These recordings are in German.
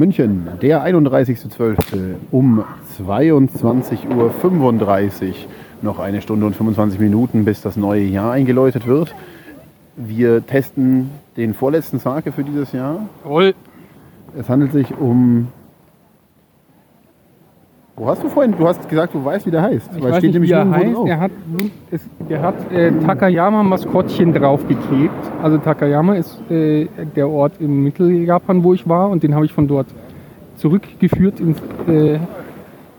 München, der 31.12. um 22.35 Uhr. Noch eine Stunde und 25 Minuten, bis das neue Jahr eingeläutet wird. Wir testen den vorletzten Sake für dieses Jahr. Jawohl. Es handelt sich um. Wo hast du vorhin? Du hast gesagt, du weißt, wie der heißt. Ich weiß nicht, wie er heißt. drauf. Der hat, hat äh, Takayama-Maskottchen draufgeklebt. Also Takayama ist äh, der Ort in Mitteljapan, wo ich war. Und den habe ich von dort zurückgeführt ins, äh,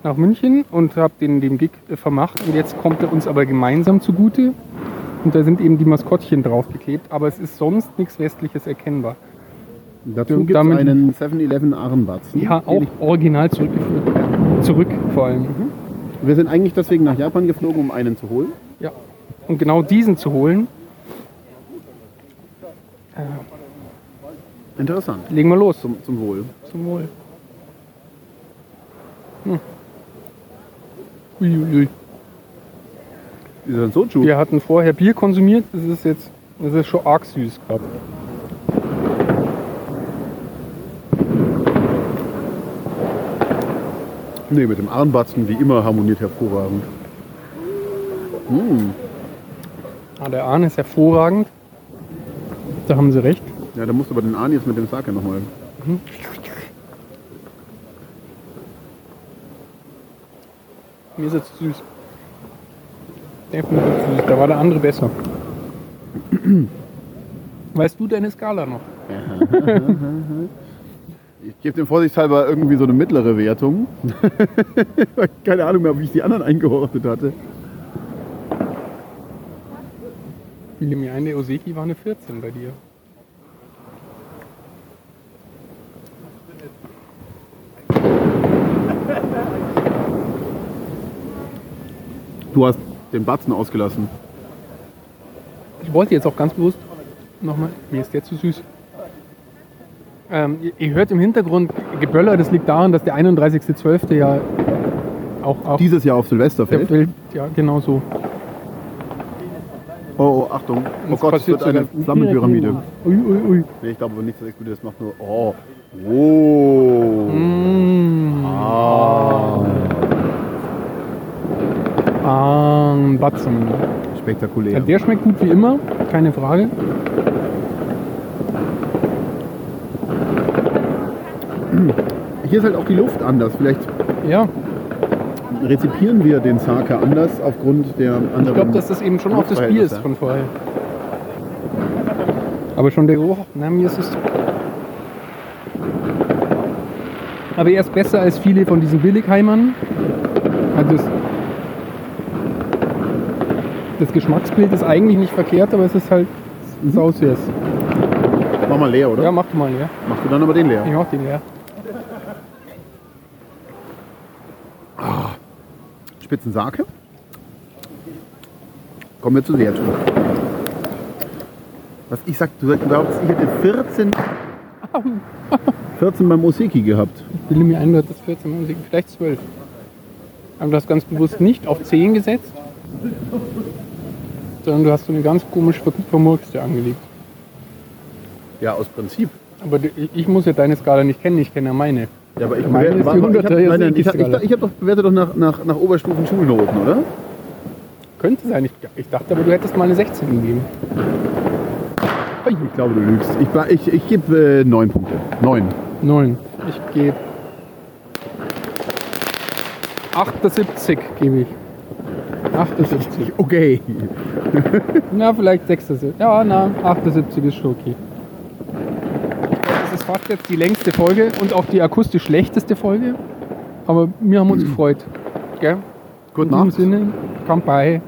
nach München und habe den dem Gig äh, vermacht. Und jetzt kommt er uns aber gemeinsam zugute. Und da sind eben die Maskottchen draufgeklebt. Aber es ist sonst nichts Westliches erkennbar. Dazu gibt es einen 7-Eleven Armbatzen. Ja, auch original zurückgeführt. Zurück vor allem. Wir sind eigentlich deswegen nach Japan geflogen, um einen zu holen. Ja. Und genau diesen zu holen, Interessant. legen wir los. Zum, zum Wohl. Zum Wohl. Hm. Uiuiui. Ist das ein Soju? Wir hatten vorher Bier konsumiert, das ist jetzt das ist schon arg süß gerade. Nee, mit dem Armbatzen wie immer harmoniert hervorragend. Mm. Ah, der Ahn ist hervorragend. Da haben sie recht. Ja, da musst du aber den Ahn jetzt mit dem Sake nochmal. Mir ist jetzt süß. Definitiv süß. Da war der andere besser. Weißt du deine Skala noch? Ich gebe dem vorsichtshalber irgendwie so eine mittlere Wertung. Keine Ahnung mehr, wie ich die anderen eingeordnet hatte. Fiel mir ein, der Oseki war eine 14 bei dir. Du hast den Batzen ausgelassen. Ich wollte jetzt auch ganz bewusst nochmal, mir ist der zu süß. Ähm, ihr, hört im Hintergrund Geböller, das liegt daran, dass der 31.12. ja auch, auch Dieses Jahr auf Silvester fällt. Welt, ja genau so. Oh, oh, Achtung. Oh Gott, es passiert wird eine Flammenpyramide. Ui, ui, ui. Nee, ich glaube aber nicht, dass explodiert. Das macht nur. Oh. Oh. Mm. Ah. Ah, Batzen. Spektakulär. Ja, der schmeckt gut wie immer, keine Frage. Hier ist halt auch die Luft anders. Vielleicht Ja, rezipieren wir den Sake anders aufgrund der anderen. ich glaube, dass das eben schon auch das Bier ist von vorher. Aber schon der Geruch, na, mir ist es. Aber er ist besser als viele von diesen Billigheimern. Also das, das Geschmacksbild ist eigentlich nicht verkehrt, aber es ist halt sausüß. Mach mal leer, oder? Ja, mach du mal leer. Machst du dann aber den leer? Ich mach den leer. Spitzen Sake. Kommen wir zu Wertung. Was ich sag, du glaubst, ich hätte 14, 14 beim Oseki gehabt. Ich bilde mir ein, du hattest 14 Musik, vielleicht 12. Aber du hast ganz bewusst nicht auf 10 gesetzt, sondern du hast so eine ganz komisch ver- vermurkste angelegt. Ja, aus Prinzip. Aber ich muss ja deine Skala nicht kennen, ich kenne ja meine. Ja, aber ich, Meine ich, 100er, hab, ja, nein, ich, ich, ich habe doch bewerte doch nach, nach, nach Oberstufen Schulnoten, oder? Könnte sein, ich, ich dachte aber, du hättest mal eine 16 gegeben. Ich, glaube, du lügst. Ich, ich, ich gebe äh, 9 Punkte. 9. 9. Ich gebe 78 gebe ich. 78. Okay. Na, vielleicht 76. Ja, na, 78 ist schon okay. Das ist fast jetzt die längste Folge und auch die akustisch schlechteste Folge. Aber wir haben uns gefreut. Gell? Gut In diesem Nacht. Sinne, Kampai.